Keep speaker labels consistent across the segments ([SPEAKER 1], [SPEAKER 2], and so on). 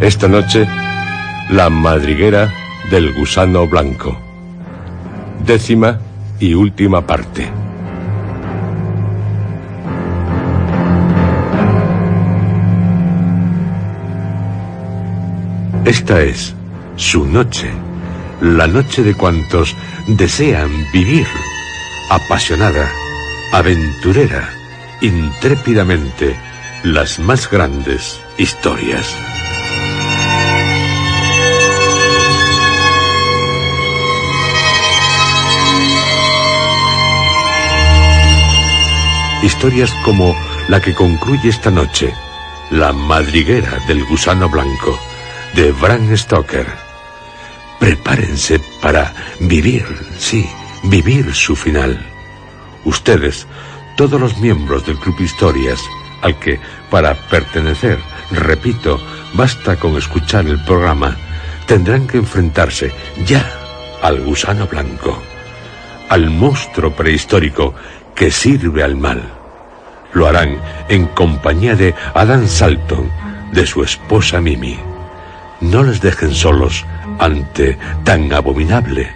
[SPEAKER 1] Esta noche, la madriguera del gusano blanco. Décima y última parte. Esta es su noche, la noche de cuantos desean vivir apasionada, aventurera, intrépidamente las más grandes historias. Historias como la que concluye esta noche, La madriguera del gusano blanco, de Bram Stoker. Prepárense para vivir, sí, vivir su final. Ustedes, todos los miembros del Club Historias, al que, para pertenecer, repito, basta con escuchar el programa, tendrán que enfrentarse ya al gusano blanco, al monstruo prehistórico que sirve al mal. Lo harán en compañía de Adam Salton, de su esposa Mimi. No les dejen solos ante tan abominable,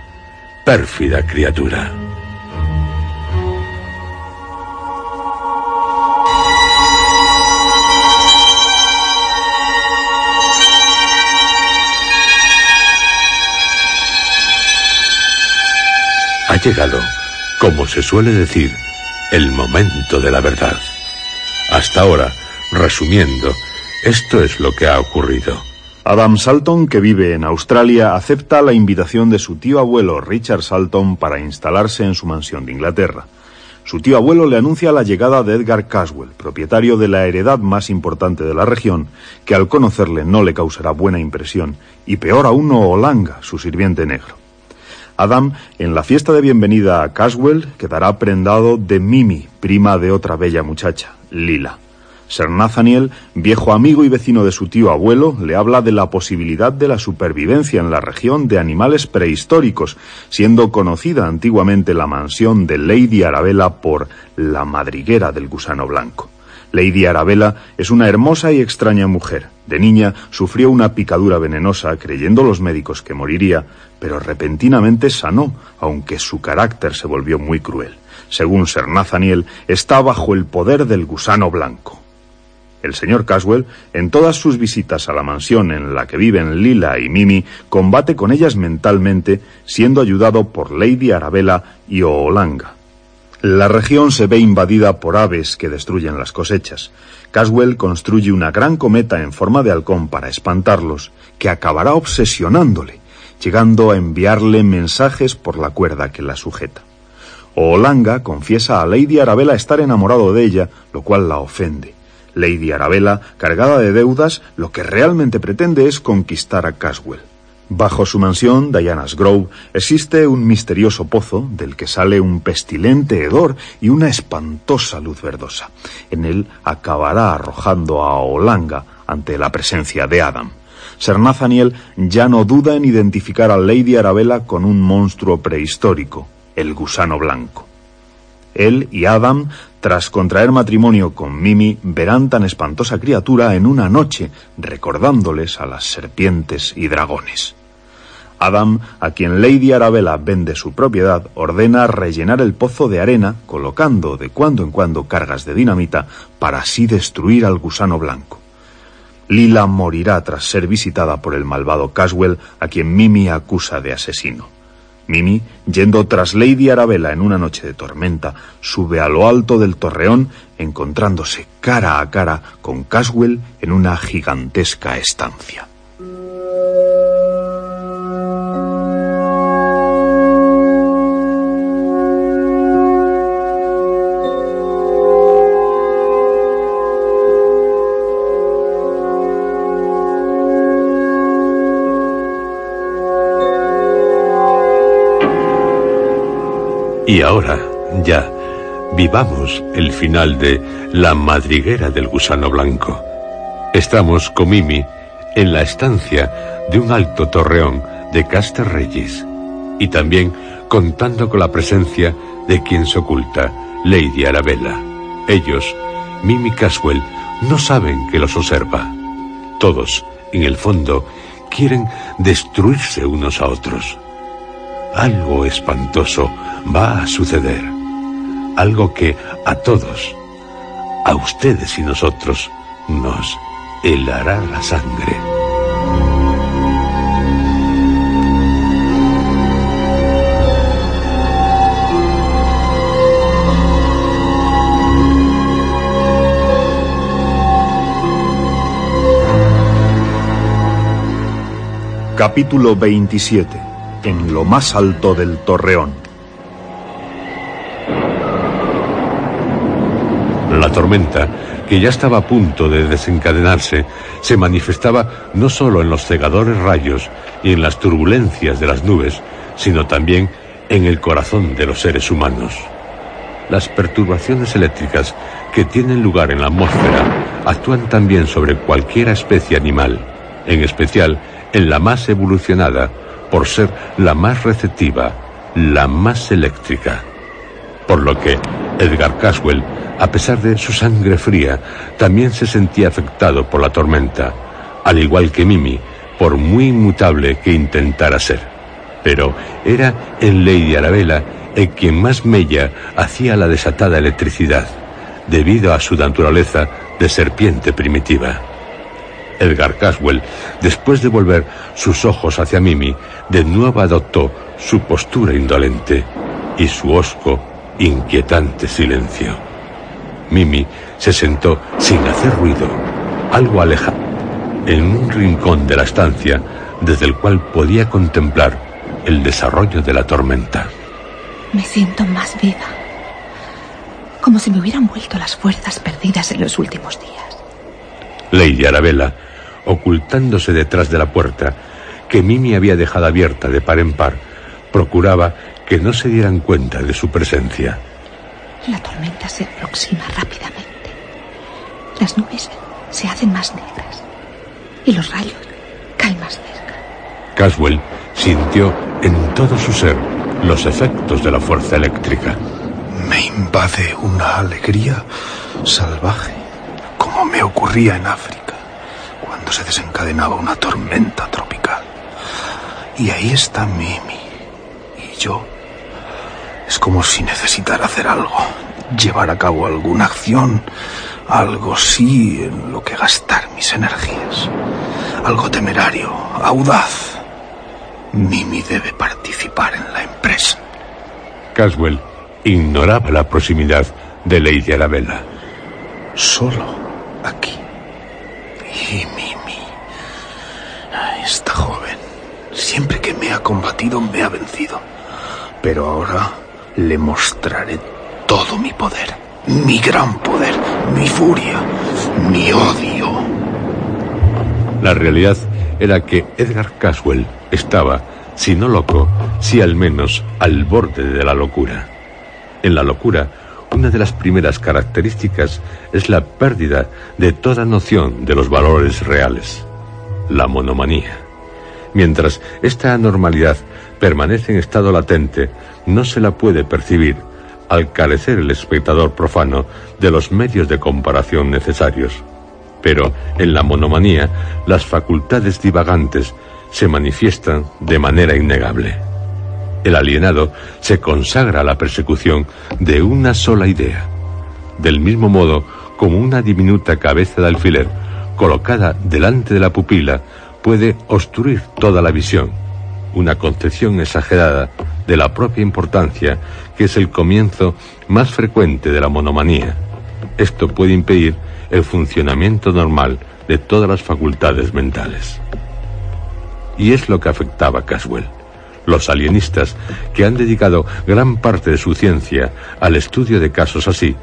[SPEAKER 1] pérfida criatura. Ha llegado, como se suele decir, el momento de la verdad. Hasta ahora, resumiendo, esto es lo que ha ocurrido.
[SPEAKER 2] Adam Salton, que vive en Australia, acepta la invitación de su tío abuelo Richard Salton para instalarse en su mansión de Inglaterra. Su tío abuelo le anuncia la llegada de Edgar Caswell, propietario de la heredad más importante de la región, que al conocerle no le causará buena impresión, y peor aún Olanga, su sirviente negro. Adam, en la fiesta de bienvenida a Caswell, quedará prendado de Mimi, prima de otra bella muchacha, Lila. Sir Nathaniel, viejo amigo y vecino de su tío abuelo, le habla de la posibilidad de la supervivencia en la región de animales prehistóricos, siendo conocida antiguamente la mansión de Lady Arabella por la madriguera del gusano blanco. Lady Arabella es una hermosa y extraña mujer. De niña sufrió una picadura venenosa, creyendo los médicos que moriría, pero repentinamente sanó, aunque su carácter se volvió muy cruel. Según Sir Nathaniel, está bajo el poder del gusano blanco. El señor Caswell, en todas sus visitas a la mansión en la que viven Lila y Mimi, combate con ellas mentalmente, siendo ayudado por Lady Arabella y Oolanga. La región se ve invadida por aves que destruyen las cosechas. Caswell construye una gran cometa en forma de halcón para espantarlos, que acabará obsesionándole, llegando a enviarle mensajes por la cuerda que la sujeta. Oolanga confiesa a Lady Arabella estar enamorado de ella, lo cual la ofende. Lady Arabella, cargada de deudas, lo que realmente pretende es conquistar a Caswell. Bajo su mansión, Diana's Grove, existe un misterioso pozo del que sale un pestilente hedor y una espantosa luz verdosa. En él acabará arrojando a Olanga ante la presencia de Adam. Sir Nathaniel ya no duda en identificar a Lady Arabella con un monstruo prehistórico, el gusano blanco. Él y Adam, tras contraer matrimonio con Mimi, verán tan espantosa criatura en una noche, recordándoles a las serpientes y dragones. Adam, a quien Lady Arabella vende su propiedad, ordena rellenar el pozo de arena, colocando de cuando en cuando cargas de dinamita para así destruir al gusano blanco. Lila morirá tras ser visitada por el malvado Caswell, a quien Mimi acusa de asesino. Mimi, yendo tras Lady Arabella en una noche de tormenta, sube a lo alto del torreón, encontrándose cara a cara con Caswell en una gigantesca estancia.
[SPEAKER 1] Y ahora, ya, vivamos el final de La madriguera del gusano blanco. Estamos con Mimi en la estancia de un alto torreón de Reyes y también contando con la presencia de quien se oculta, Lady Arabella. Ellos, Mimi Caswell, no saben que los observa. Todos, en el fondo, quieren destruirse unos a otros. Algo espantoso va a suceder. Algo que a todos, a ustedes y nosotros, nos helará la sangre.
[SPEAKER 2] Capítulo 27 en lo más alto del torreón.
[SPEAKER 1] Tormenta, que ya estaba a punto de desencadenarse, se manifestaba no solo en los cegadores rayos y en las turbulencias de las nubes, sino también en el corazón de los seres humanos. Las perturbaciones eléctricas que tienen lugar en la atmósfera actúan también sobre cualquier especie animal, en especial en la más evolucionada, por ser la más receptiva, la más eléctrica. Por lo que Edgar Caswell, a pesar de su sangre fría, también se sentía afectado por la tormenta, al igual que Mimi, por muy inmutable que intentara ser. Pero era en Lady Arabella en quien más mella hacía la desatada electricidad, debido a su naturaleza de serpiente primitiva. Edgar Caswell, después de volver sus ojos hacia Mimi, de nuevo adoptó su postura indolente y su hosco, inquietante silencio. Mimi se sentó sin hacer ruido, algo alejado, en un rincón de la estancia desde el cual podía contemplar el desarrollo de la tormenta.
[SPEAKER 3] Me siento más viva, como si me hubieran vuelto las fuerzas perdidas en los últimos días.
[SPEAKER 1] Lady Arabella, ocultándose detrás de la puerta, que Mimi había dejado abierta de par en par, procuraba que no se dieran cuenta de su presencia.
[SPEAKER 3] La tormenta se aproxima rápidamente. Las nubes se hacen más negras y los rayos caen más cerca.
[SPEAKER 1] Caswell sintió en todo su ser los efectos de la fuerza eléctrica.
[SPEAKER 4] Me invade una alegría salvaje, como me ocurría en África, cuando se desencadenaba una tormenta tropical. Y ahí está Mimi. Y yo. Es como si necesitara hacer algo. Llevar a cabo alguna acción. Algo sí en lo que gastar mis energías. Algo temerario, audaz. Mimi debe participar en la empresa.
[SPEAKER 1] Caswell ignoraba la proximidad de Lady Arabella.
[SPEAKER 4] Solo aquí. Y Mimi. Esta joven Siempre que me ha combatido me ha vencido. Pero ahora le mostraré todo mi poder, mi gran poder, mi furia, mi odio.
[SPEAKER 1] La realidad era que Edgar Caswell estaba, si no loco, si al menos al borde de la locura. En la locura, una de las primeras características es la pérdida de toda noción de los valores reales, la monomanía. Mientras esta anormalidad permanece en estado latente, no se la puede percibir al carecer el espectador profano de los medios de comparación necesarios. Pero en la monomanía, las facultades divagantes se manifiestan de manera innegable. El alienado se consagra a la persecución de una sola idea, del mismo modo como una diminuta cabeza de alfiler colocada delante de la pupila, puede obstruir toda la visión, una concepción exagerada de la propia importancia que es el comienzo más frecuente de la monomanía. Esto puede impedir el funcionamiento normal de todas las facultades mentales. Y es lo que afectaba a Caswell. Los alienistas, que han dedicado gran parte de su ciencia al estudio de casos así,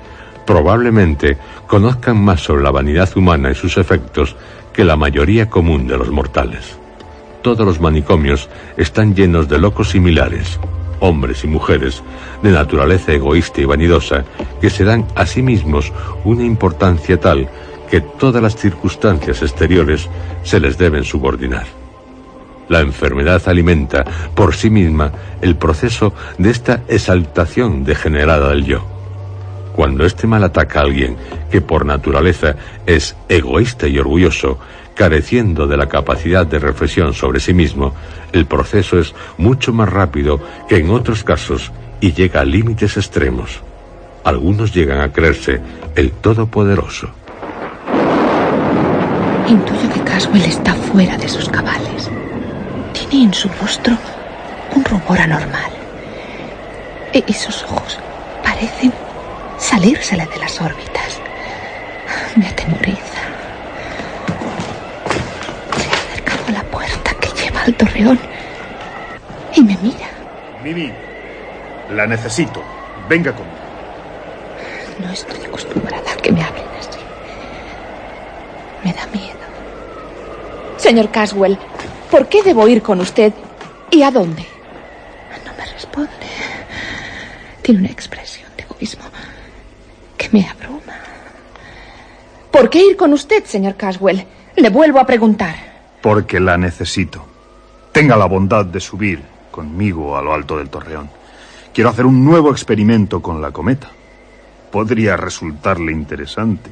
[SPEAKER 1] probablemente conozcan más sobre la vanidad humana y sus efectos que la mayoría común de los mortales. Todos los manicomios están llenos de locos similares, hombres y mujeres, de naturaleza egoísta y vanidosa, que se dan a sí mismos una importancia tal que todas las circunstancias exteriores se les deben subordinar. La enfermedad alimenta por sí misma el proceso de esta exaltación degenerada del yo. Cuando este mal ataca a alguien que por naturaleza es egoísta y orgulloso, careciendo de la capacidad de reflexión sobre sí mismo, el proceso es mucho más rápido que en otros casos y llega a límites extremos. Algunos llegan a creerse el Todopoderoso.
[SPEAKER 3] Intuyo que Caswell está fuera de sus cabales tiene en su rostro un rubor anormal. E esos ojos parecen salírsele de las órbitas. Me atemoriza. Al torreón y me mira.
[SPEAKER 2] Mimi, la necesito. Venga conmigo.
[SPEAKER 3] No estoy acostumbrada a que me hablen así. Me da miedo.
[SPEAKER 5] Señor Caswell, ¿Por qué debo ir con usted y a dónde?
[SPEAKER 3] No me responde. Tiene una expresión de egoísmo que me abruma.
[SPEAKER 5] ¿Por qué ir con usted, señor Caswell? Le vuelvo a preguntar.
[SPEAKER 2] Porque la necesito. Tenga la bondad de subir conmigo a lo alto del torreón. Quiero hacer un nuevo experimento con la cometa. Podría resultarle interesante.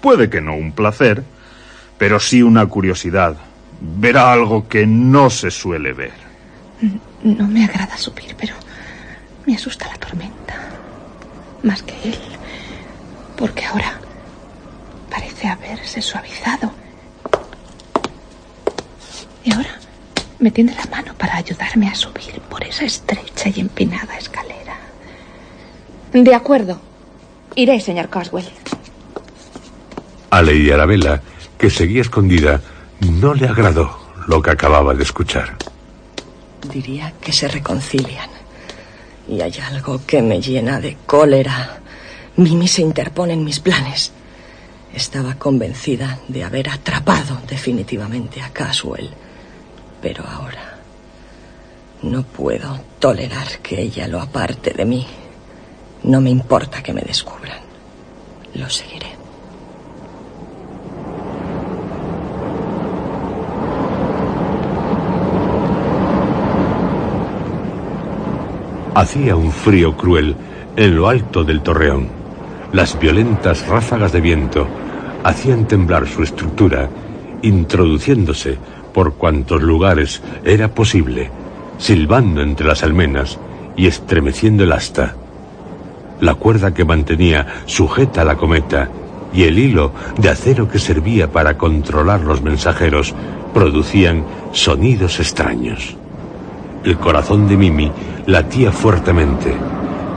[SPEAKER 2] Puede que no un placer, pero sí una curiosidad verá algo que no se suele ver.
[SPEAKER 3] No me agrada subir, pero me asusta la tormenta. Más que él. Porque ahora parece haberse suavizado. Y ahora me tiende la mano para ayudarme a subir por esa estrecha y empinada escalera.
[SPEAKER 5] De acuerdo. Iré, señor Caswell.
[SPEAKER 1] A Lady Arabella, que seguía escondida, no le agradó lo que acababa de escuchar.
[SPEAKER 6] Diría que se reconcilian. Y hay algo que me llena de cólera. Mimi se interpone en mis planes. Estaba convencida de haber atrapado definitivamente a Caswell. Pero ahora no puedo tolerar que ella lo aparte de mí. No me importa que me descubran. Lo seguiré.
[SPEAKER 1] Hacía un frío cruel en lo alto del torreón. Las violentas ráfagas de viento hacían temblar su estructura, introduciéndose por cuantos lugares era posible, silbando entre las almenas y estremeciendo el asta. La cuerda que mantenía sujeta la cometa y el hilo de acero que servía para controlar los mensajeros producían sonidos extraños. El corazón de Mimi latía fuertemente.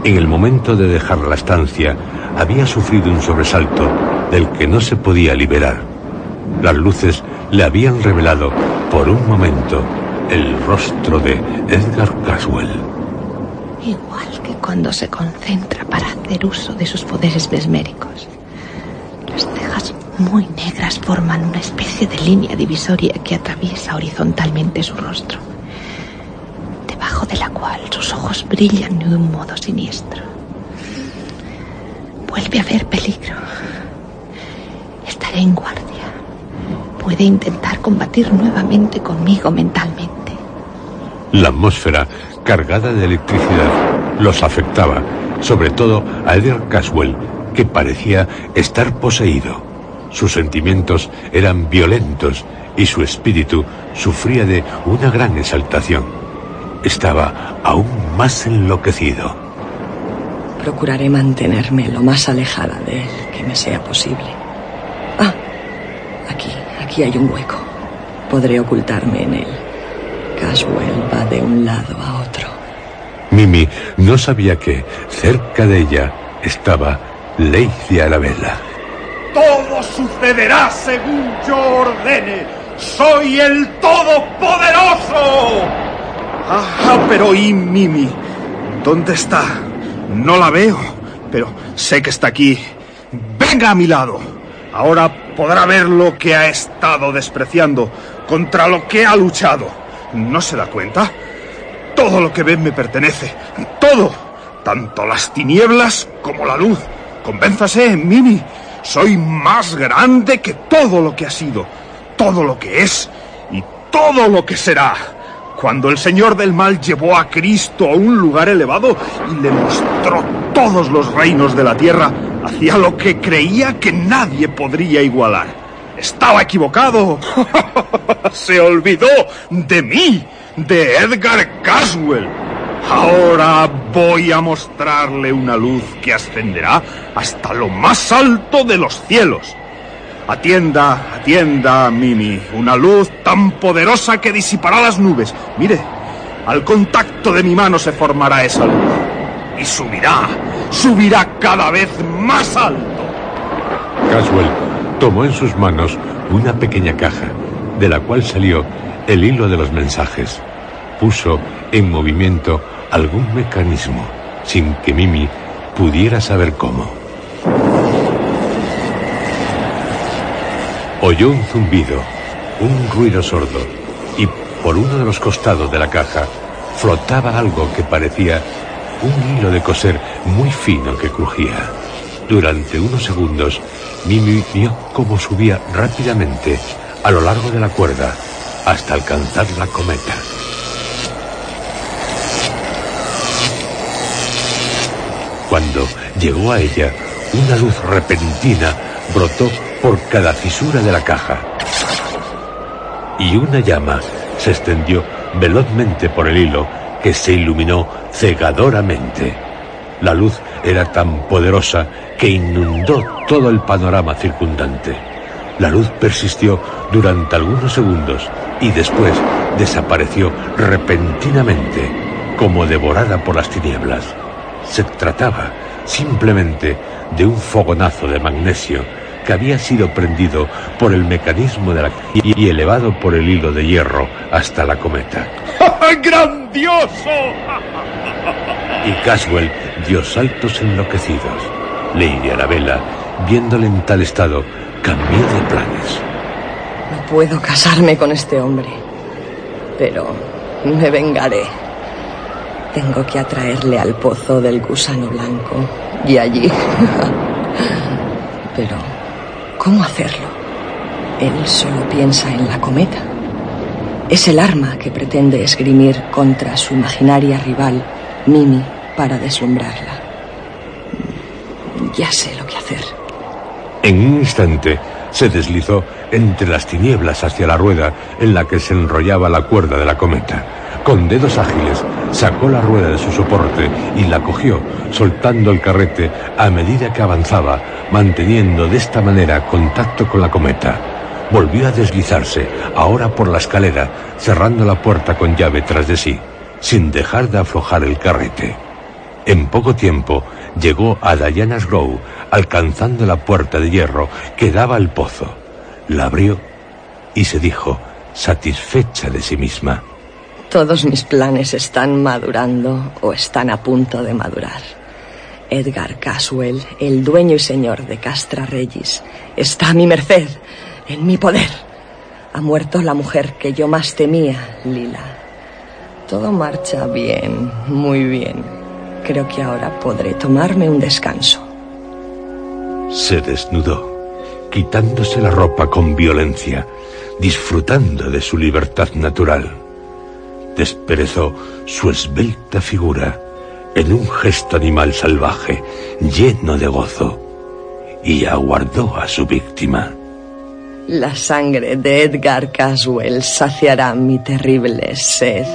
[SPEAKER 1] En el momento de dejar la estancia, había sufrido un sobresalto del que no se podía liberar. Las luces le habían revelado por un momento el rostro de Edgar Caswell.
[SPEAKER 3] Igual que cuando se concentra para hacer uso de sus poderes mesméricos. Las cejas muy negras forman una especie de línea divisoria que atraviesa horizontalmente su rostro de la cual sus ojos brillan de un modo siniestro. Vuelve a haber peligro. Estaré en guardia. Puede intentar combatir nuevamente conmigo mentalmente.
[SPEAKER 1] La atmósfera, cargada de electricidad, los afectaba, sobre todo a Edgar Caswell, que parecía estar poseído. Sus sentimientos eran violentos y su espíritu sufría de una gran exaltación estaba aún más enloquecido.
[SPEAKER 6] Procuraré mantenerme lo más alejada de él que me sea posible. Aquí. Hay un hueco. Podré ocultarme en él. Caswell va de un lado a otro.
[SPEAKER 1] Mimi no sabía que cerca de ella estaba Lady Arabella.
[SPEAKER 7] Todo sucederá según yo ordene. Soy el Todopoderoso.
[SPEAKER 2] Ah, pero ¿y Mimi? ¿Dónde está? No la veo, pero sé que está aquí. Venga a mi lado. Ahora podrá ver lo que ha estado despreciando, contra lo que ha luchado. ¿No se da cuenta? Todo lo que ve me pertenece. Todo. Tanto las tinieblas como la luz. Convénzase, Mimi. Soy más grande que todo lo que ha sido, todo lo que es y todo lo que será. Cuando el Señor del Mal llevó a Cristo a un lugar elevado y le mostró todos los reinos de la tierra, hacía lo que creía que nadie podría igualar. Estaba equivocado. Se olvidó de mí, de Edgar Caswell. Ahora voy a mostrarle una luz que ascenderá hasta lo más alto de los cielos. Atienda, atienda, Mimi. Una luz tan poderosa que disipará las nubes. Mire, al contacto de mi mano se formará esa luz. Y subirá, subirá cada vez más alto.
[SPEAKER 1] Caswell tomó en sus manos una pequeña caja, de la cual salió el hilo de los mensajes. Puso en movimiento algún mecanismo, sin que Mimi pudiera saber cómo. Oyó un zumbido, un ruido sordo, y por uno de los costados de la caja flotaba algo que parecía un hilo de coser muy fino que crujía. Durante unos segundos, Mimi vio cómo subía rápidamente a lo largo de la cuerda hasta alcanzar la cometa. Cuando llegó a ella, una luz repentina brotó por cada fisura de la caja. Y una llama se extendió velozmente por el hilo que se iluminó cegadoramente. La luz era tan poderosa que inundó todo el panorama circundante. La luz persistió durante algunos segundos y después desapareció repentinamente, como devorada por las tinieblas. Se trataba simplemente de un fogonazo de magnesio que había sido prendido por el mecanismo de la y elevado por el hilo de hierro hasta la cometa.
[SPEAKER 7] ¡Grandioso!
[SPEAKER 1] Y Caswell dio saltos enloquecidos. Lady Arabella, viéndole en tal estado, cambió de planes.
[SPEAKER 6] No puedo casarme con este hombre, pero me vengaré. Tengo que atraerle al pozo del gusano blanco y allí. pero, ¿cómo hacerlo? Él solo piensa en la cometa. Es el arma que pretende esgrimir contra su imaginaria rival, Mimi, para deslumbrarla. Ya sé lo que hacer.
[SPEAKER 1] En un instante se deslizó entre las tinieblas hacia la rueda en la que se enrollaba la cuerda de la cometa. Con dedos ágiles sacó la rueda de su soporte y la cogió, soltando el carrete a medida que avanzaba, manteniendo de esta manera contacto con la cometa. Volvió a deslizarse, ahora por la escalera, cerrando la puerta con llave tras de sí, sin dejar de aflojar el carrete. En poco tiempo llegó a Diana's Grove, alcanzando la puerta de hierro que daba al pozo. La abrió y se dijo, satisfecha de sí misma.
[SPEAKER 6] Todos mis planes están madurando o están a punto de madurar. Edgar Caswell, el dueño y señor de Castra Regis, está a mi merced, en mi poder. Ha muerto la mujer que yo más temía, Lila. Todo marcha bien, muy bien. Creo que ahora podré tomarme un descanso.
[SPEAKER 1] Se desnudó, quitándose la ropa con violencia, disfrutando de su libertad natural. Desperezó su esbelta figura en un gesto animal salvaje, lleno de gozo, y aguardó a su víctima.
[SPEAKER 6] La sangre de Edgar Caswell saciará mi terrible sed.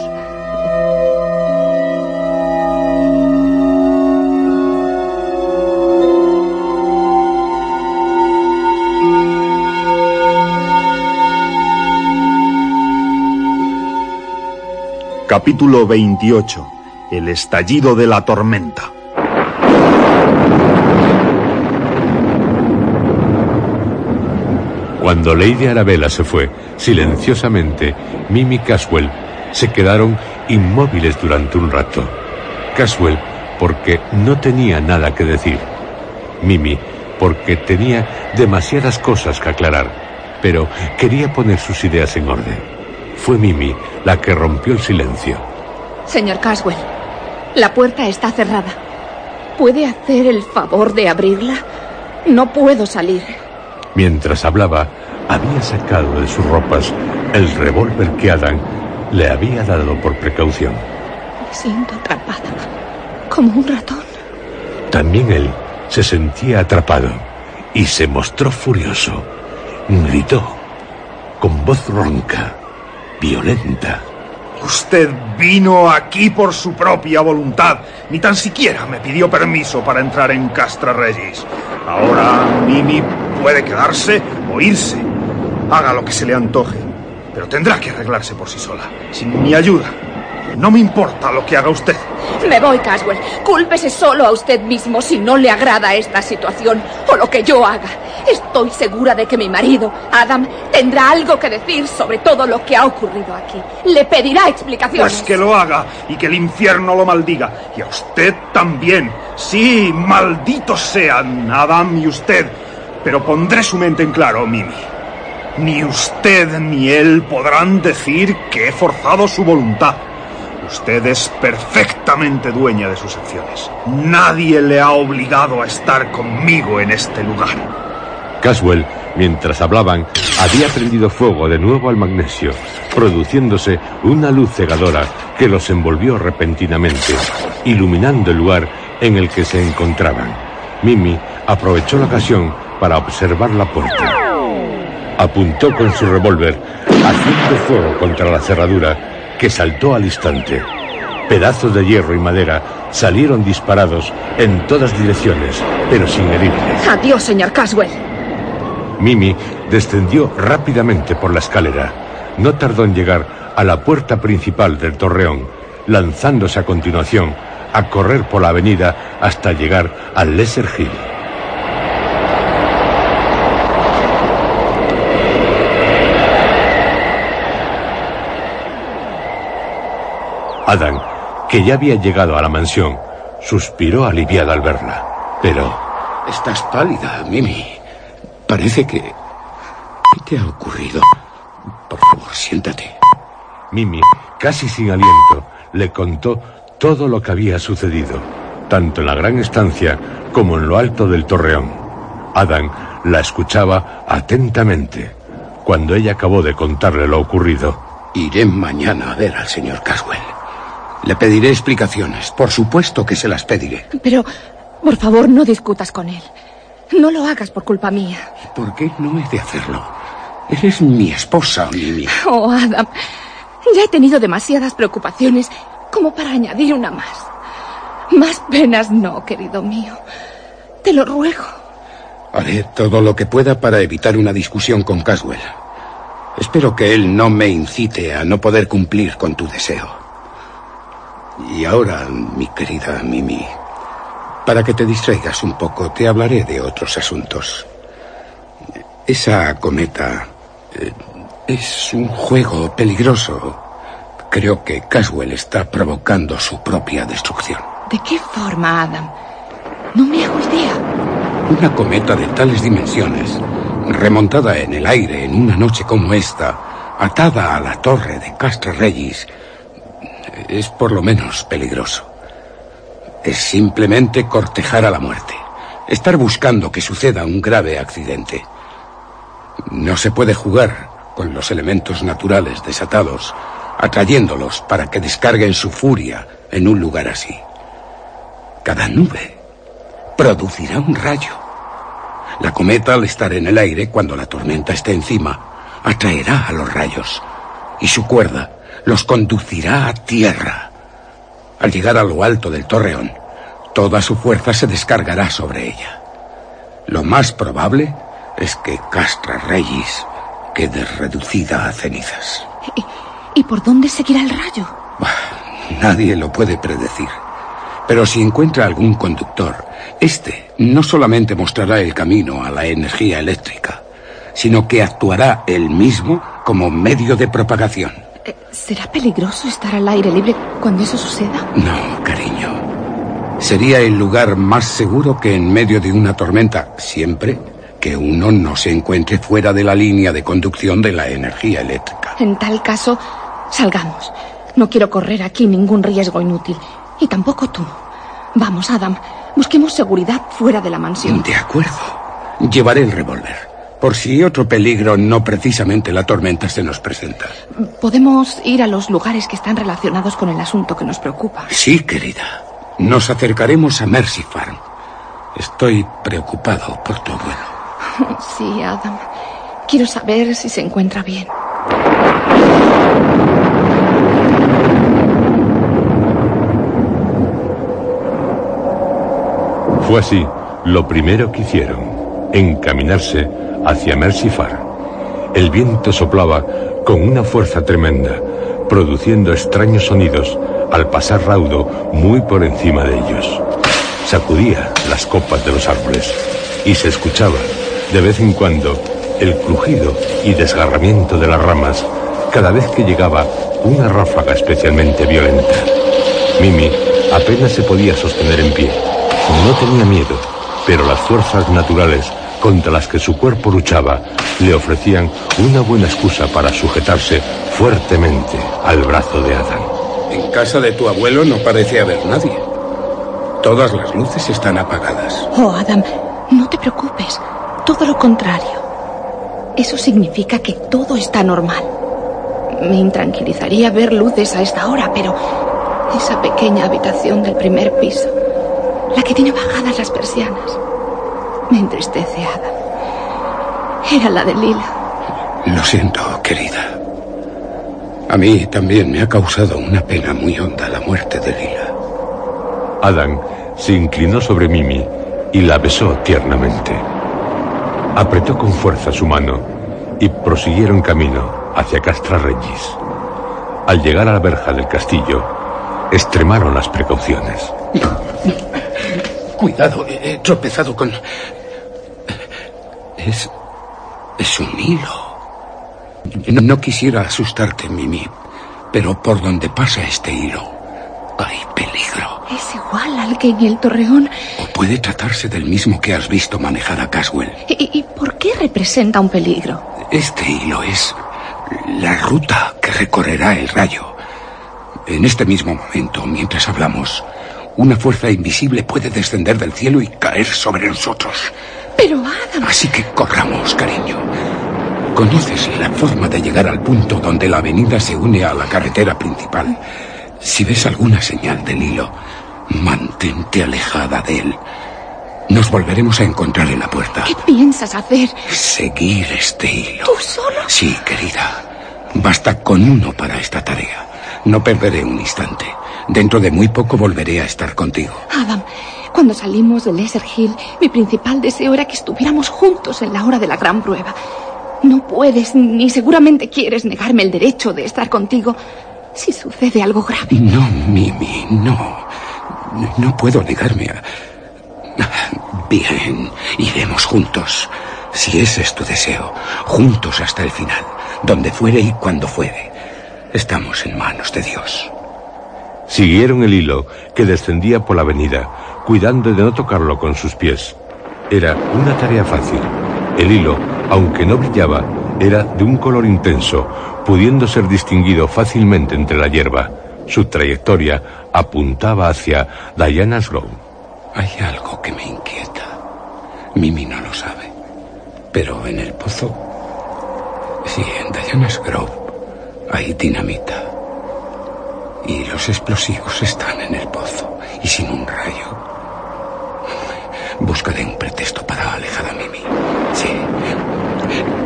[SPEAKER 8] Capítulo 28. El estallido de la tormenta.
[SPEAKER 1] Cuando Lady Arabella se fue, silenciosamente, Mimi Caswell se quedaron inmóviles durante un rato. Caswell porque no tenía nada que decir. Mimi porque tenía demasiadas cosas que aclarar, pero quería poner sus ideas en orden. Fue Mimi la que rompió el silencio.
[SPEAKER 3] Señor Caswell, la puerta está cerrada. ¿Puede hacer el favor de abrirla? No puedo salir.
[SPEAKER 1] Mientras hablaba, había sacado de sus ropas el revólver que Adam le había dado por precaución.
[SPEAKER 3] Me siento atrapada, como un ratón.
[SPEAKER 1] También él se sentía atrapado y se mostró furioso. Gritó con voz ronca, violenta.
[SPEAKER 2] Usted vino aquí por su propia voluntad. Ni tan siquiera me pidió permiso para entrar en Castra Regis. Ahora Mimi puede quedarse o irse. Haga lo que se le antoje. Pero tendrá que arreglarse por sí sola, sin mi ayuda. No me importa lo que haga usted.
[SPEAKER 3] Me voy, Caswell. Cúlpese solo a usted mismo si no le agrada esta situación o lo que yo haga. Estoy segura de que mi marido, Adam, tendrá algo que decir sobre todo lo que ha ocurrido aquí. Le pedirá explicaciones.
[SPEAKER 2] Pues que lo haga y que el infierno lo maldiga. Y a usted también. Sí, malditos sean Adam y usted. Pero pondré su mente en claro, Mimi. Ni usted ni él podrán decir que he forzado su voluntad. Usted es perfectamente dueña de sus acciones. Nadie le ha obligado a estar conmigo en este lugar.
[SPEAKER 1] Caswell, mientras hablaban, había prendido fuego de nuevo al magnesio, produciéndose una luz cegadora que los envolvió repentinamente, iluminando el lugar en el que se encontraban. Mimi aprovechó la ocasión para observar la puerta. Apuntó con su revólver, haciendo fuego contra la cerradura, que saltó al instante. Pedazos de hierro y madera salieron disparados en todas direcciones, pero sin herirles.
[SPEAKER 3] Adiós, señor Caswell.
[SPEAKER 1] Mimi descendió rápidamente por la escalera. No tardó en llegar a la puerta principal del torreón, lanzándose a continuación a correr por la avenida hasta llegar al Lesser Hill. Adam, que ya había llegado a la mansión, suspiró aliviada al verla. Pero
[SPEAKER 9] Estás pálida, Mimi. Parece que... ¿Qué te ha ocurrido? Por favor, siéntate.
[SPEAKER 1] Mimi, casi sin aliento, le contó todo lo que había sucedido, tanto en la gran estancia como en lo alto del torreón. Adam la escuchaba atentamente. Cuando ella acabó de contarle lo ocurrido,
[SPEAKER 9] Iré mañana a ver al señor Caswell. Le pediré explicaciones. Por supuesto que se las pediré.
[SPEAKER 3] Pero, por favor, no discutas con él. No lo hagas por culpa mía.
[SPEAKER 9] ¿Por qué no he de hacerlo? Eres mi esposa, Mimi.
[SPEAKER 3] Oh, Adam. Ya he tenido demasiadas preocupaciones como para añadir una más. Más penas no, querido mío. Te lo ruego.
[SPEAKER 9] Haré todo lo que pueda para evitar una discusión con Caswell. Espero que él no me incite a no poder cumplir con tu deseo. Y ahora, mi querida Mimi, para que te distraigas un poco, te hablaré de otros asuntos. Esa cometa eh, es un juego peligroso. Creo que Caswell está provocando su propia destrucción.
[SPEAKER 3] ¿De qué forma, Adam? No me hago idea.
[SPEAKER 9] Una cometa de tales dimensiones, remontada en el aire en una noche como esta, atada a la torre de Castra Regis, es por lo menos peligroso. Es simplemente cortejar a la muerte. Estar buscando que suceda un grave accidente. No se puede jugar con los elementos naturales desatados, atrayéndolos para que descarguen su furia en un lugar así. Cada nube producirá un rayo. La cometa, al estar en el aire, cuando la tormenta esté encima, atraerá a los rayos y su cuerda los conducirá a tierra. Al llegar a lo alto del torreón, toda su fuerza se descargará sobre ella. Lo más probable es que Castra Regis quede reducida a cenizas.
[SPEAKER 3] ¿Y, y por dónde seguirá el rayo?
[SPEAKER 9] Nadie lo puede predecir. Pero si encuentra algún conductor, este no solamente mostrará el camino a la energía eléctrica, sino que actuará él mismo como medio de propagación.
[SPEAKER 3] Eh, ¿Será peligroso estar al aire libre cuando eso suceda?
[SPEAKER 9] No, cariño. Sería el lugar más seguro que en medio de una tormenta, siempre que uno no se encuentre fuera de la línea de conducción de la energía eléctrica.
[SPEAKER 3] En tal caso, salgamos. No quiero correr aquí ningún riesgo inútil. Y tampoco tú. Vamos, Adam. Busquemos seguridad fuera de la mansión.
[SPEAKER 9] De acuerdo. Llevaré el revólver. Por si otro peligro, no precisamente la tormenta, se nos presenta.
[SPEAKER 3] Podemos ir a los lugares que están relacionados con el asunto que nos preocupa.
[SPEAKER 9] Sí, querida. Nos acercaremos a Mercy Farm. Estoy preocupado por tu abuelo.
[SPEAKER 3] Sí, Adam. Quiero saber si se encuentra bien.
[SPEAKER 1] Fue así lo primero que hicieron, encaminarse hacia Farm. El viento soplaba con una fuerza tremenda, produciendo extraños sonidos al pasar raudo muy por encima de ellos. Sacudía las copas de los árboles y se escuchaba, de vez en cuando, el crujido y desgarramiento de las ramas cada vez que llegaba una ráfaga especialmente violenta. Mimi apenas se podía sostener en pie. No tenía miedo, pero las fuerzas naturales contra las que su cuerpo luchaba le ofrecían una buena excusa para sujetarse fuertemente al brazo de Adam.
[SPEAKER 9] En casa de tu abuelo no parece haber nadie. Todas las luces están apagadas.
[SPEAKER 3] Oh, Adam, no te preocupes. Todo lo contrario. Eso significa que todo está normal. Me intranquilizaría ver luces a esta hora, pero esa pequeña habitación del primer piso, la que tiene bajadas las persianas, me entristece, Adam. Era la de Lila.
[SPEAKER 9] Lo siento, querida. A mí también me ha causado una pena muy honda la muerte de Lila.
[SPEAKER 1] Adam se inclinó sobre Mimi y la besó tiernamente. Apretó con fuerza su mano y prosiguieron camino hacia Castra Regis. Al llegar a la verja del castillo, extremaron las precauciones.
[SPEAKER 9] Cuidado, he tropezado con... Es... es un hilo. No, no quisiera asustarte, Mimi, pero por donde pasa este hilo hay peligro.
[SPEAKER 3] Es igual al que en el torreón.
[SPEAKER 9] O puede tratarse del mismo que has visto manejar a Caswell.
[SPEAKER 3] ¿Y, y por qué representa un peligro?
[SPEAKER 9] Este hilo es la ruta que recorrerá el rayo. En este mismo momento, mientras hablamos, una fuerza invisible puede descender del cielo y caer sobre nosotros.
[SPEAKER 3] Pero Adam.
[SPEAKER 9] Así que corramos, cariño. Conoces la forma de llegar al punto donde la avenida se une a la carretera principal. Si ves alguna señal del hilo, mantente alejada de él. Nos volveremos a encontrar en la puerta.
[SPEAKER 3] ¿Qué piensas hacer?
[SPEAKER 9] Seguir este hilo.
[SPEAKER 3] ¿Tú solo?
[SPEAKER 9] Sí, querida. Basta con uno para esta tarea. No perderé un instante. Dentro de muy poco volveré a estar contigo.
[SPEAKER 3] Adam, cuando salimos de Lesser Hill, mi principal deseo era que estuviéramos juntos en la hora de la gran prueba. No puedes, ni seguramente quieres negarme el derecho de estar contigo si sucede algo grave.
[SPEAKER 9] No, Mimi, no. No puedo negarme a... Bien, iremos juntos. Si ese es tu deseo, juntos hasta el final, donde fuere y cuando fuere. Estamos en manos de Dios.
[SPEAKER 1] Siguieron el hilo que descendía por la avenida, cuidando de no tocarlo con sus pies. Era una tarea fácil. El hilo, aunque no brillaba, era de un color intenso, pudiendo ser distinguido fácilmente entre la hierba. Su trayectoria apuntaba hacia Diana's Grove.
[SPEAKER 9] Hay algo que me inquieta. Mimi no lo sabe. Pero en el pozo... Sí, en Diana's Grove hay dinamita. Y los explosivos están en el pozo. Y sin un rayo. Buscaré un pretexto para alejar a Mimi. Sí.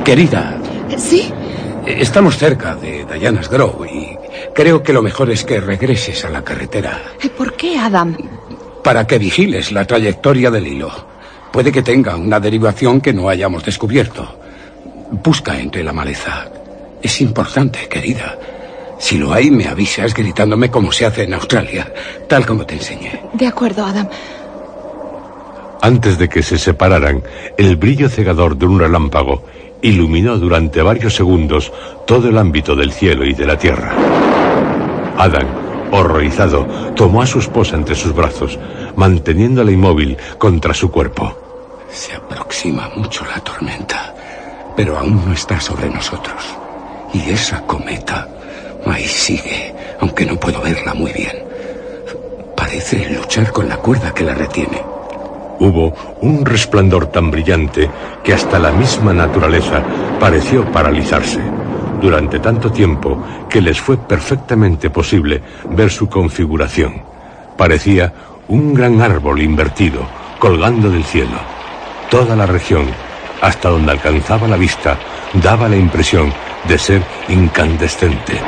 [SPEAKER 9] Querida.
[SPEAKER 3] ¿Sí?
[SPEAKER 9] Estamos cerca de Diana's Grove y creo que lo mejor es que regreses a la carretera.
[SPEAKER 3] ¿Por qué, Adam?
[SPEAKER 9] Para que vigiles la trayectoria del hilo. Puede que tenga una derivación que no hayamos descubierto. Busca entre la maleza. Es importante, querida. Si lo hay, me avisas gritándome como se hace en Australia, tal como te enseñé.
[SPEAKER 3] De acuerdo, Adam.
[SPEAKER 1] Antes de que se separaran, el brillo cegador de un relámpago iluminó durante varios segundos todo el ámbito del cielo y de la tierra. Adam, horrorizado, tomó a su esposa entre sus brazos, manteniéndola inmóvil contra su cuerpo.
[SPEAKER 9] Se aproxima mucho la tormenta, pero aún no está sobre nosotros. Y esa cometa ahí sigue, aunque no puedo verla muy bien. Parece luchar con la cuerda que la retiene.
[SPEAKER 1] Hubo un resplandor tan brillante que hasta la misma naturaleza pareció paralizarse durante tanto tiempo que les fue perfectamente posible ver su configuración. Parecía un gran árbol invertido, colgando del cielo. Toda la región, hasta donde alcanzaba la vista, daba la impresión de ser incandescente.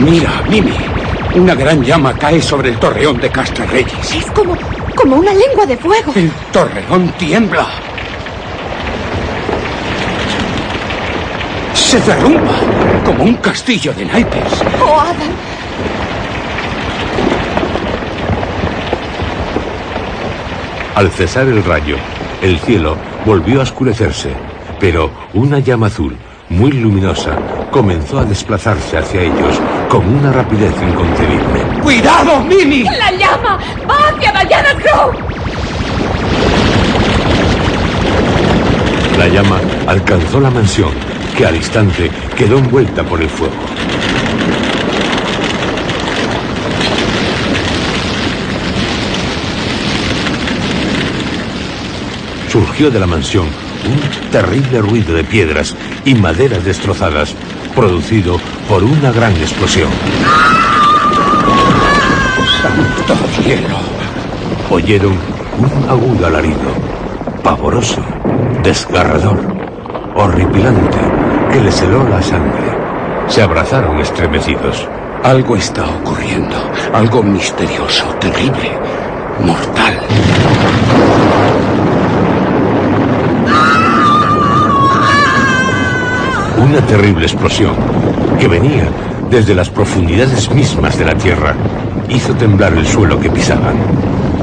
[SPEAKER 9] Mira, Mimi, una gran llama cae sobre el torreón de Castro Reyes.
[SPEAKER 3] Es como, como una lengua de fuego.
[SPEAKER 9] El torreón tiembla. Se derrumba como un castillo de naipes.
[SPEAKER 3] Oh, Adam.
[SPEAKER 1] Al cesar el rayo, el cielo volvió a oscurecerse, pero una llama azul, muy luminosa, comenzó a desplazarse hacia ellos con una rapidez inconcebible.
[SPEAKER 9] ¡Cuidado, Mimi!
[SPEAKER 5] ¡La llama! ¡Va hacia Diana Grove!
[SPEAKER 1] La llama alcanzó la mansión, que al instante quedó envuelta por el fuego. Surgió de la mansión un terrible ruido de piedras y maderas destrozadas, producido por una gran explosión.
[SPEAKER 9] ¡Santo cielo!
[SPEAKER 1] Oyeron un agudo alarido, pavoroso, desgarrador, horripilante, que les heló la sangre. Se abrazaron estremecidos.
[SPEAKER 9] Algo está ocurriendo. Algo misterioso, terrible, mortal.
[SPEAKER 1] Una terrible explosión que venía desde las profundidades mismas de la Tierra hizo temblar el suelo que pisaban.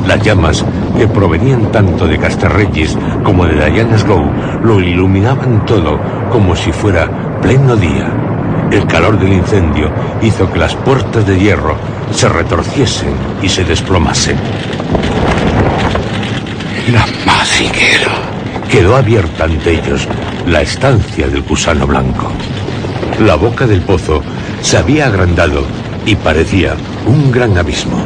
[SPEAKER 1] Las llamas, que provenían tanto de Castarreyes como de Diana's Go, lo iluminaban todo como si fuera pleno día. El calor del incendio hizo que las puertas de hierro se retorciesen y se desplomasen.
[SPEAKER 9] La madriguera.
[SPEAKER 1] Quedó abierta ante ellos la estancia del gusano blanco. La boca del pozo se había agrandado y parecía un gran abismo.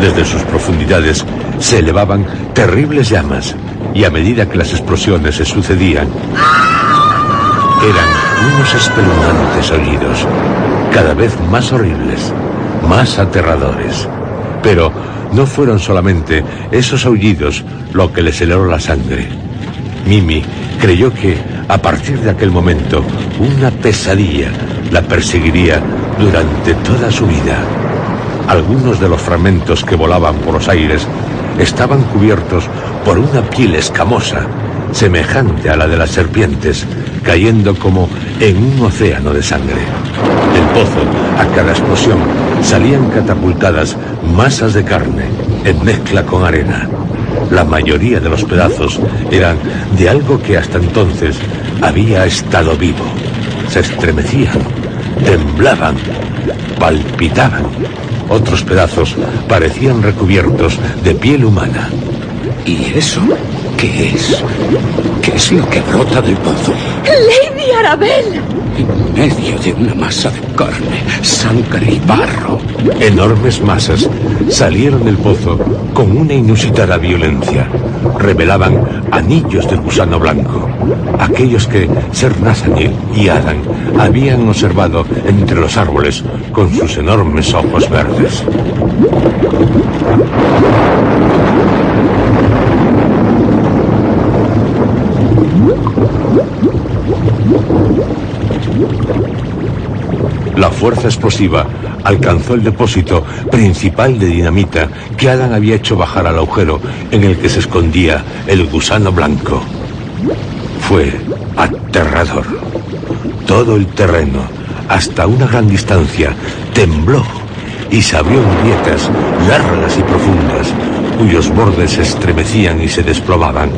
[SPEAKER 1] Desde sus profundidades se elevaban terribles llamas y a medida que las explosiones se sucedían, eran unos espeluznantes sonidos, cada vez más horribles, más aterradores. Pero no fueron solamente esos aullidos lo que les heló la sangre. Mimi creyó que, a partir de aquel momento, una pesadilla la perseguiría durante toda su vida. Algunos de los fragmentos que volaban por los aires estaban cubiertos por una piel escamosa, semejante a la de las serpientes, cayendo como en un océano de sangre. Del pozo, a cada explosión, salían catapultadas masas de carne en mezcla con arena. La mayoría de los pedazos eran de algo que hasta entonces había estado vivo. Se estremecían, temblaban, palpitaban. Otros pedazos parecían recubiertos de piel humana.
[SPEAKER 9] ¿Y eso qué es? ¿Qué es lo que brota del pozo?
[SPEAKER 5] ¡Lady Arabella!
[SPEAKER 9] En medio de una masa de carne, sangre y barro.
[SPEAKER 1] Enormes masas salieron del pozo con una inusitada violencia. Revelaban anillos de gusano blanco, aquellos que Ser Nathaniel y Adam habían observado entre los árboles con sus enormes ojos verdes. Fuerza explosiva alcanzó el depósito principal de dinamita que Adam había hecho bajar al agujero en el que se escondía el gusano blanco. Fue aterrador. Todo el terreno, hasta una gran distancia, tembló y se abrió en grietas largas y profundas, cuyos bordes se estremecían y se desplomaban,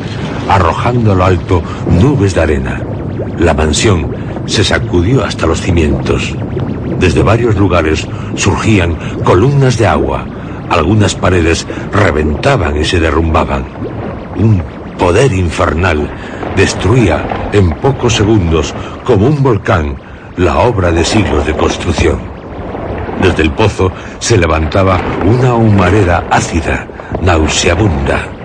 [SPEAKER 1] arrojando a lo alto nubes de arena. La mansión se sacudió hasta los cimientos. Desde varios lugares surgían columnas de agua. Algunas paredes reventaban y se derrumbaban. Un poder infernal destruía en pocos segundos, como un volcán, la obra de siglos de construcción. Desde el pozo se levantaba una humareda ácida, nauseabunda.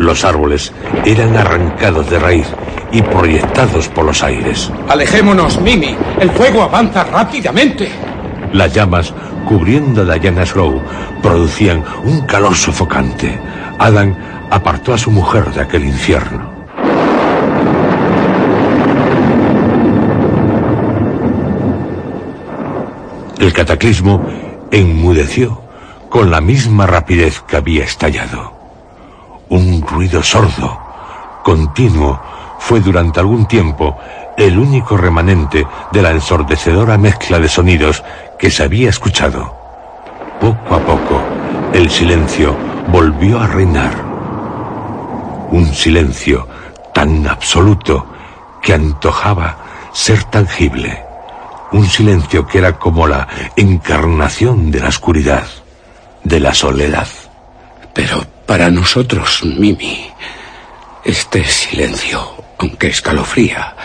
[SPEAKER 1] Los árboles eran arrancados de raíz y proyectados por los aires.
[SPEAKER 9] Alejémonos, Mimi. El fuego avanza rápidamente.
[SPEAKER 1] Las llamas, cubriendo Diana's Grove, producían un calor sofocante. Adam apartó a su mujer de aquel infierno. El cataclismo enmudeció con la misma rapidez que había estallado. Un ruido sordo, continuo, fue durante algún tiempo el único remanente de la ensordecedora mezcla de sonidos que se había escuchado. Poco a poco, el silencio volvió a reinar. Un silencio tan absoluto que antojaba ser tangible. Un silencio que era como la encarnación de la oscuridad, de la soledad.
[SPEAKER 9] Pero para nosotros, Mimi, este silencio aunque escalofría.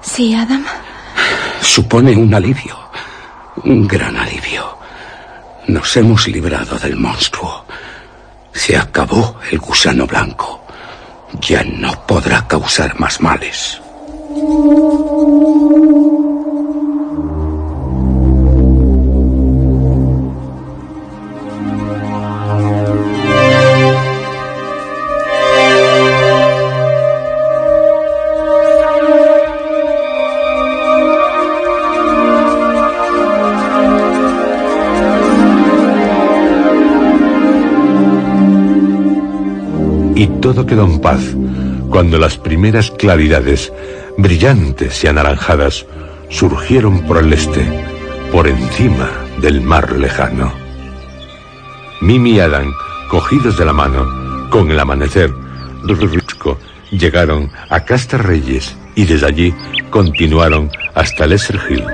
[SPEAKER 3] Sí, Adam.
[SPEAKER 9] Supone un alivio, un gran alivio. Nos hemos librado del monstruo. Se acabó el gusano blanco. Ya no podrá causar más males.
[SPEAKER 1] Todo quedó en paz cuando las primeras claridades, brillantes y anaranjadas, surgieron por el este, por encima del mar lejano. Mimi y Adam, cogidos de la mano, con el amanecer, llegaron a Castas Reyes y desde allí continuaron hasta Lesser Hill.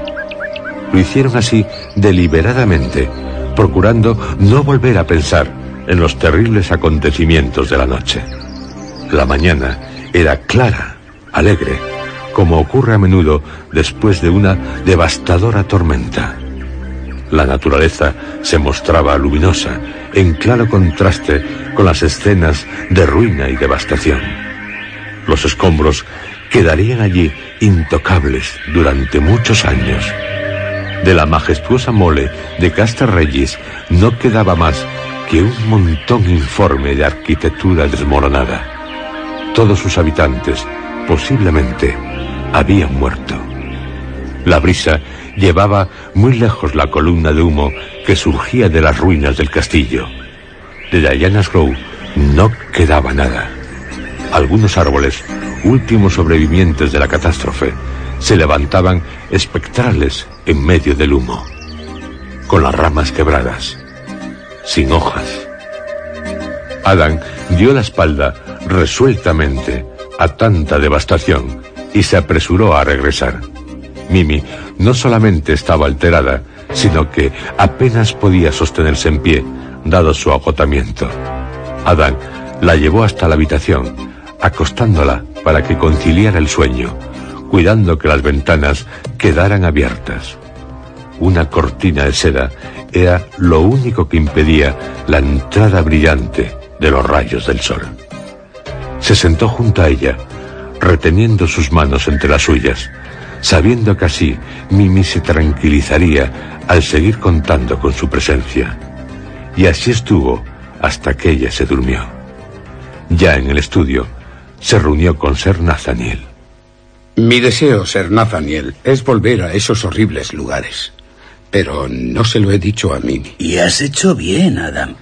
[SPEAKER 1] Lo hicieron así deliberadamente, procurando no volver a pensar en los terribles acontecimientos de la noche. La mañana era clara, alegre, como ocurre a menudo después de una devastadora tormenta. La naturaleza se mostraba luminosa, en claro contraste con las escenas de ruina y devastación. Los escombros quedarían allí intocables durante muchos años. De la majestuosa mole de Castas Reyes no quedaba más que un montón informe de arquitectura desmoronada. Todos sus habitantes, posiblemente, habían muerto. La brisa llevaba muy lejos la columna de humo que surgía de las ruinas del castillo. De Diana's Grove no quedaba nada. Algunos árboles, últimos sobrevivientes de la catástrofe, se levantaban espectrales en medio del humo, con las ramas quebradas sin hojas. Adam dio la espalda resueltamente a tanta devastación y se apresuró a regresar. Mimi no solamente estaba alterada, sino que apenas podía sostenerse en pie, dado su agotamiento. Adán la llevó hasta la habitación, acostándola para que conciliara el sueño, cuidando que las ventanas quedaran abiertas. Una cortina de seda era lo único que impedía la entrada brillante de los rayos del sol. Se sentó junto a ella, reteniendo sus manos entre las suyas, sabiendo que así Mimi se tranquilizaría al seguir contando con su presencia. Y así estuvo hasta que ella se durmió. Ya en el estudio, se reunió con Ser Nathaniel.
[SPEAKER 9] Mi deseo, Ser Nathaniel, es volver a esos horribles lugares. Pero no se lo he dicho a Mimi.
[SPEAKER 10] Y has hecho bien, Adam.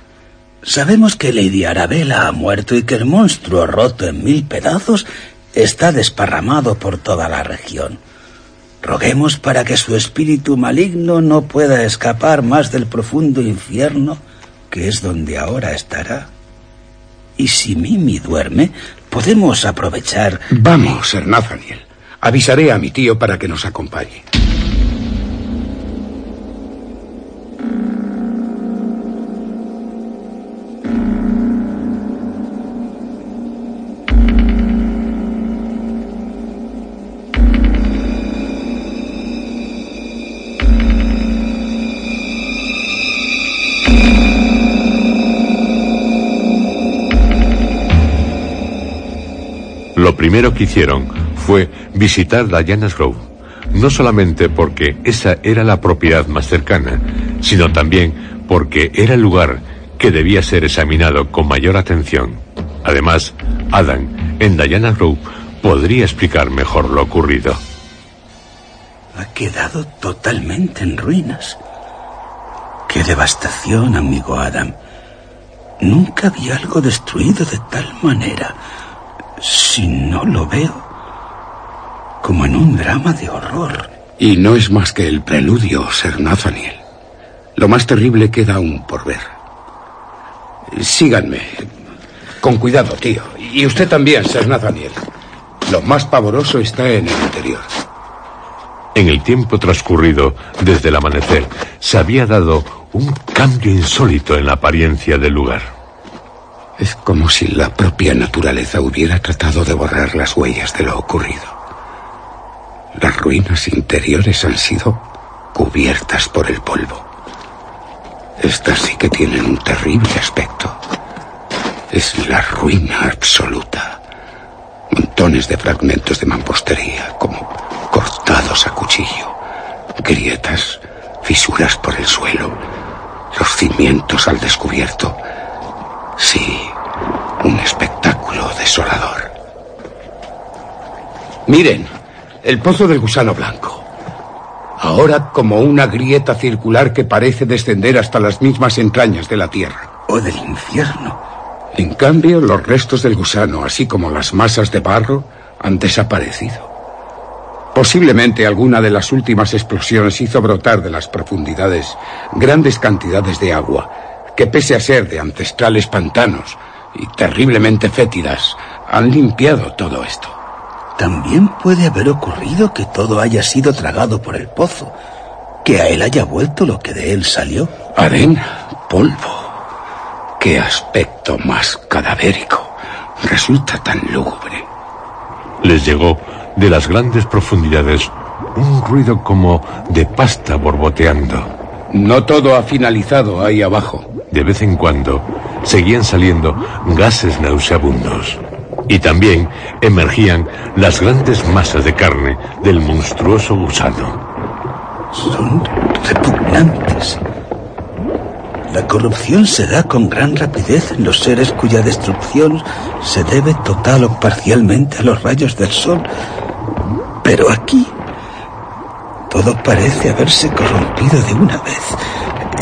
[SPEAKER 10] Sabemos que Lady Arabella ha muerto y que el monstruo roto en mil pedazos está desparramado por toda la región. Roguemos para que su espíritu maligno no pueda escapar más del profundo infierno, que es donde ahora estará. Y si Mimi duerme, podemos aprovechar.
[SPEAKER 9] Vamos, Sir Nathaniel. Avisaré a mi tío para que nos acompañe.
[SPEAKER 1] Primero que hicieron fue visitar Diana's Grove, no solamente porque esa era la propiedad más cercana, sino también porque era el lugar que debía ser examinado con mayor atención. Además, Adam, en Diana Grove, podría explicar mejor lo ocurrido.
[SPEAKER 10] Ha quedado totalmente en ruinas. Qué devastación, amigo Adam. Nunca vi algo destruido de tal manera. Si no lo veo, como en un drama de horror.
[SPEAKER 9] Y no es más que el preludio, Sir Nathaniel. Lo más terrible queda aún por ver. Síganme. Con cuidado, tío. Y usted también, Sir Nathaniel. Lo más pavoroso está en el interior.
[SPEAKER 1] En el tiempo transcurrido desde el amanecer, se había dado un cambio insólito en la apariencia del lugar.
[SPEAKER 9] Es como si la propia naturaleza hubiera tratado de borrar las huellas de lo ocurrido. Las ruinas interiores han sido cubiertas por el polvo. Estas sí que tienen un terrible aspecto. Es la ruina absoluta. Montones de fragmentos de mampostería, como cortados a cuchillo. Grietas, fisuras por el suelo, los cimientos al descubierto Sí, un espectáculo desolador. Miren, el pozo del gusano blanco. Ahora como una grieta circular que parece descender hasta las mismas entrañas de la tierra.
[SPEAKER 10] O del infierno.
[SPEAKER 9] En cambio, los restos del gusano, así como las masas de barro, han desaparecido. Posiblemente alguna de las últimas explosiones hizo brotar de las profundidades grandes cantidades de agua que pese a ser de ancestrales pantanos y terriblemente fétidas, han limpiado todo esto.
[SPEAKER 10] También puede haber ocurrido que todo haya sido tragado por el pozo, que a él haya vuelto lo que de él salió.
[SPEAKER 9] Arena, polvo. Qué aspecto más cadavérico. Resulta tan lúgubre.
[SPEAKER 1] Les llegó de las grandes profundidades un ruido como de pasta borboteando.
[SPEAKER 9] No todo ha finalizado ahí abajo.
[SPEAKER 1] De vez en cuando seguían saliendo gases nauseabundos. Y también emergían las grandes masas de carne del monstruoso gusano.
[SPEAKER 10] Son repugnantes. La corrupción se da con gran rapidez en los seres cuya destrucción se debe total o parcialmente a los rayos del sol. Pero aquí todo parece haberse corrompido de una vez,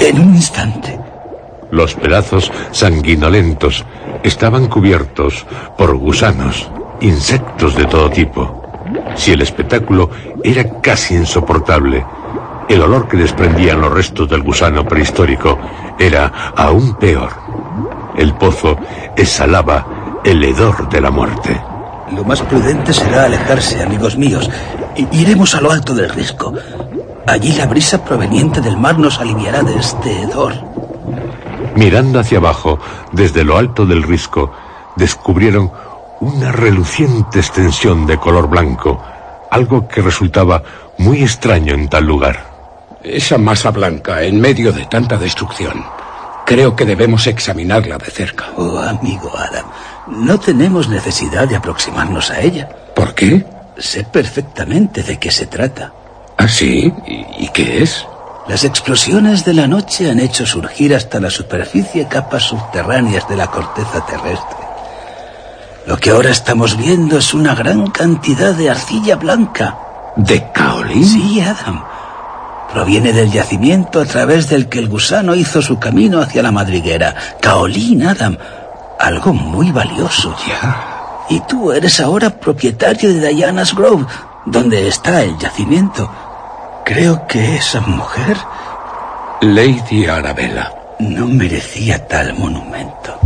[SPEAKER 10] en un instante.
[SPEAKER 1] Los pedazos sanguinolentos estaban cubiertos por gusanos, insectos de todo tipo. Si el espectáculo era casi insoportable, el olor que desprendían los restos del gusano prehistórico era aún peor. El pozo exhalaba el hedor de la muerte.
[SPEAKER 10] Lo más prudente será alejarse, amigos míos. Iremos a lo alto del risco. Allí la brisa proveniente del mar nos aliviará de este hedor.
[SPEAKER 1] Mirando hacia abajo, desde lo alto del risco, descubrieron una reluciente extensión de color blanco, algo que resultaba muy extraño en tal lugar.
[SPEAKER 9] Esa masa blanca en medio de tanta destrucción. Creo que debemos examinarla de cerca.
[SPEAKER 10] Oh, amigo Adam, no tenemos necesidad de aproximarnos a ella.
[SPEAKER 9] ¿Por qué?
[SPEAKER 10] Sé perfectamente de qué se trata.
[SPEAKER 9] ¿Ah, sí? ¿Y, qué es?
[SPEAKER 10] Las explosiones de la noche han hecho surgir hasta la superficie capas subterráneas de la corteza terrestre. Lo que ahora estamos viendo es una gran cantidad de arcilla blanca.
[SPEAKER 9] ¿De caolín?
[SPEAKER 10] Sí, Adam. Proviene del yacimiento a través del que el gusano hizo su camino hacia la madriguera. Caolín, Adam. Algo muy valioso.
[SPEAKER 9] Ya.
[SPEAKER 10] Y tú eres ahora propietario de Diana's Grove, donde está el yacimiento. Creo que esa mujer...
[SPEAKER 9] Lady Arabella.
[SPEAKER 10] No merecía tal monumento.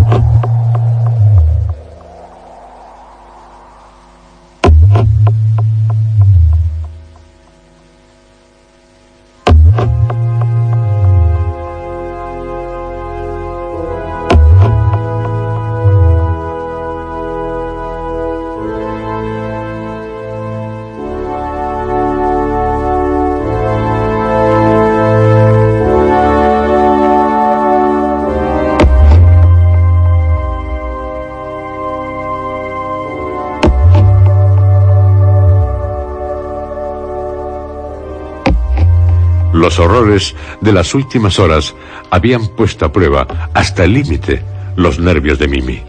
[SPEAKER 11] Los horrores de las últimas horas habían puesto a prueba hasta el límite los nervios de Mimi.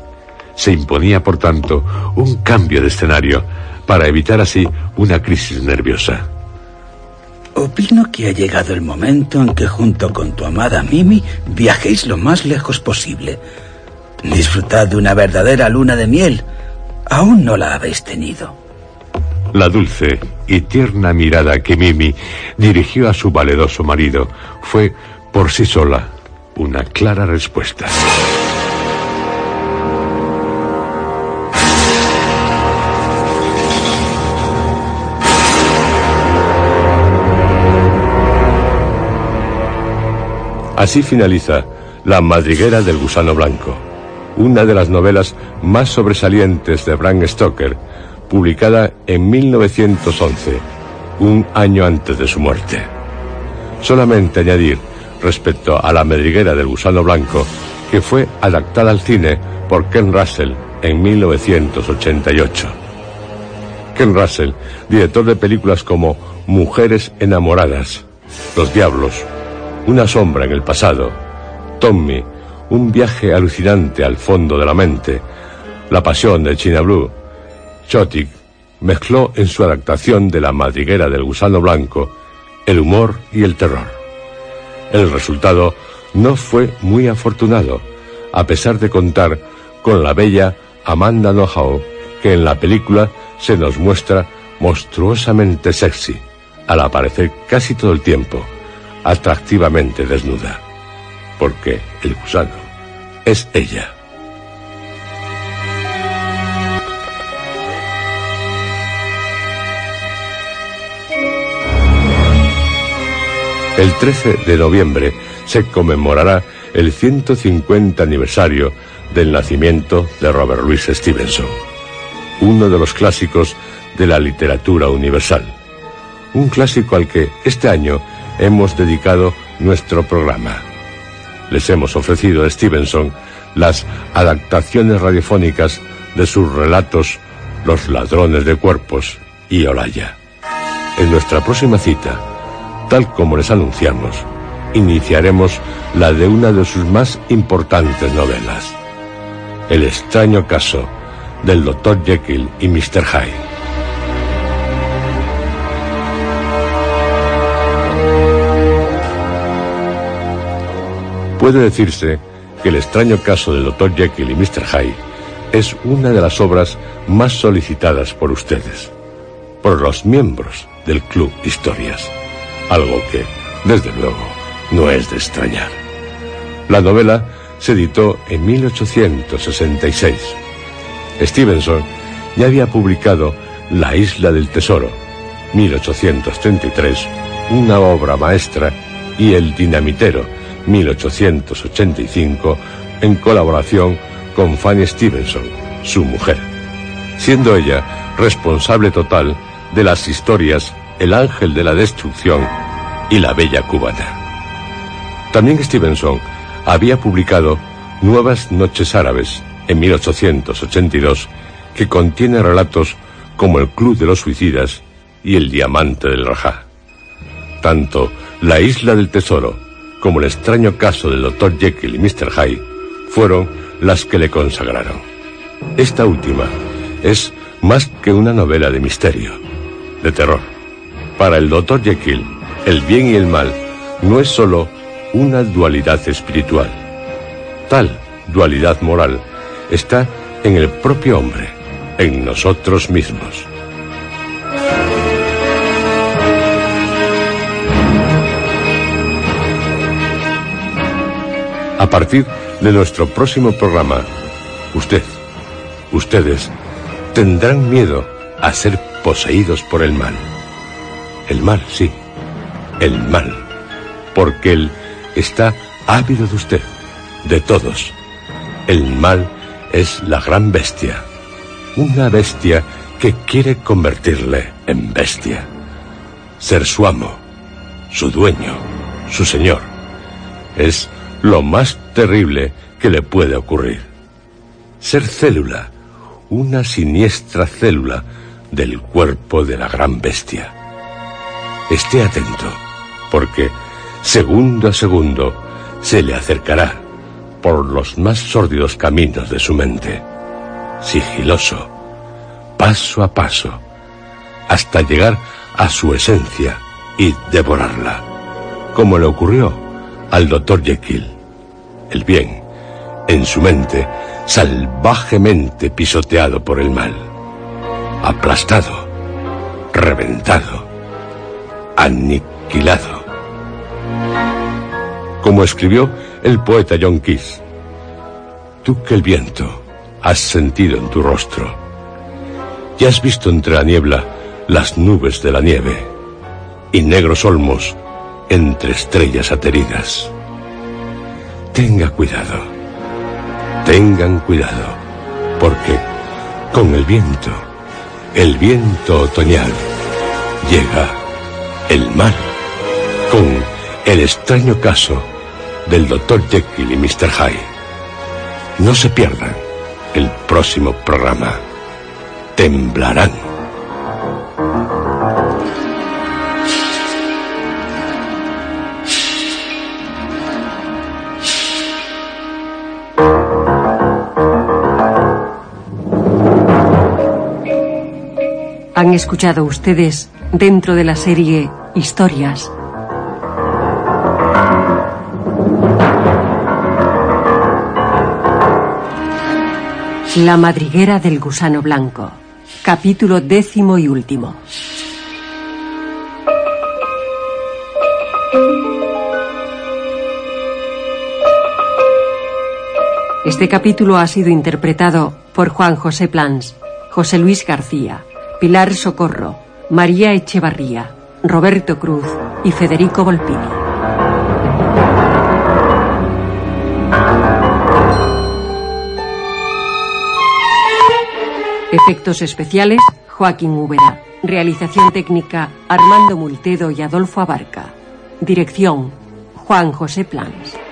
[SPEAKER 11] Se imponía, por tanto, un cambio de escenario para evitar así una crisis nerviosa.
[SPEAKER 10] Opino que ha llegado el momento en que junto con tu amada Mimi viajéis lo más lejos posible. Disfrutad de una verdadera luna de miel. Aún no la habéis tenido.
[SPEAKER 11] La dulce y tierna mirada que Mimi dirigió a su valeroso marido fue, por sí sola, una clara respuesta. Así finaliza La madriguera del gusano blanco, una de las novelas más sobresalientes de Bram Stoker, publicada en 1911, un año antes de su muerte. Solamente añadir, respecto a La madriguera del gusano blanco, que fue adaptada al cine por Ken Russell en 1988. Ken Russell, director de películas como Mujeres enamoradas, Los diablos, Una sombra en el pasado, Tommy, un viaje alucinante al fondo de la mente, La pasión de China Blue, Chotic mezcló en su adaptación de La madriguera del gusano blanco el humor y el terror. El resultado no fue muy afortunado, a pesar de contar con la bella Amanda Nohow, que en la película se nos muestra monstruosamente sexy, al aparecer casi todo el tiempo, atractivamente desnuda. Porque el gusano es ella. El 13 de noviembre se conmemorará el 150 aniversario del nacimiento de Robert Louis Stevenson, uno de los clásicos de la literatura universal. Un clásico al que este año hemos dedicado nuestro programa. Les hemos ofrecido a Stevenson las adaptaciones radiofónicas de sus relatos Los ladrones de cuerpos y Olaya. En nuestra próxima cita, Tal como les anunciamos, iniciaremos la de una de sus más importantes novelas, El extraño caso del Dr. Jekyll y Mr. Hyde. Puede decirse que el extraño caso del Dr. Jekyll y Mr. Hyde es una de las obras más solicitadas por ustedes, por los miembros del Club Historias algo que, desde luego, no es de extrañar. La novela se editó en 1866. Stevenson ya había publicado La isla del tesoro, 1833, una obra maestra, y El dinamitero, 1885, en colaboración con Fanny Stevenson, su mujer, siendo ella responsable total de las historias el ángel de la destrucción y La bella cubana. También Stevenson había publicado Nuevas noches árabes en 1882, que contiene relatos como El Club de los Suicidas y El Diamante del Rajá. Tanto La Isla del Tesoro como El extraño caso del Dr. Jekyll y Mr. Hyde fueron las que le consagraron. Esta última es más que una novela de misterio, de terror. Para el doctor Jekyll, el bien y el mal no es sólo una dualidad espiritual. Tal dualidad moral está en el propio hombre, en nosotros mismos. A partir de nuestro próximo programa, usted, ustedes, tendrán miedo a ser poseídos por el mal. El mal, sí, el mal, porque él está ávido de usted, de todos. El mal es la gran bestia, una bestia que quiere convertirle en bestia, ser su amo, su dueño, su señor. Es lo más terrible que le puede ocurrir. Ser célula, una siniestra célula del cuerpo de la gran bestia. Esté atento, porque segundo a segundo se le acercará por los más sórdidos caminos de su mente, sigiloso, paso a paso, hasta llegar a su esencia y devorarla, como le ocurrió al doctor Jekyll. El bien, en su mente, salvajemente pisoteado por el mal, aplastado, reventado, aniquilado. Como escribió el poeta John Keats, tú que el viento has sentido en tu rostro y has visto entre la niebla las nubes de la nieve y negros olmos entre estrellas ateridas. Tenga cuidado, tengan cuidado, porque con el viento, el viento otoñal, llega el mal, con el extraño caso del Dr. Jekyll y Mr. Hyde. No se pierdan el próximo programa. Temblarán.
[SPEAKER 12] Han escuchado ustedes dentro de la serie Historias. La madriguera del gusano blanco. Capítulo décimo y último. Este capítulo ha sido interpretado por Juan José Plans, José Luis García, Pilar Socorro, María Echevarría, Roberto Cruz y Federico Volpini. Efectos especiales, Joaquín Úbeda. Realización técnica, Armando Multedo y Adolfo Abarca. Dirección, Juan José Plans.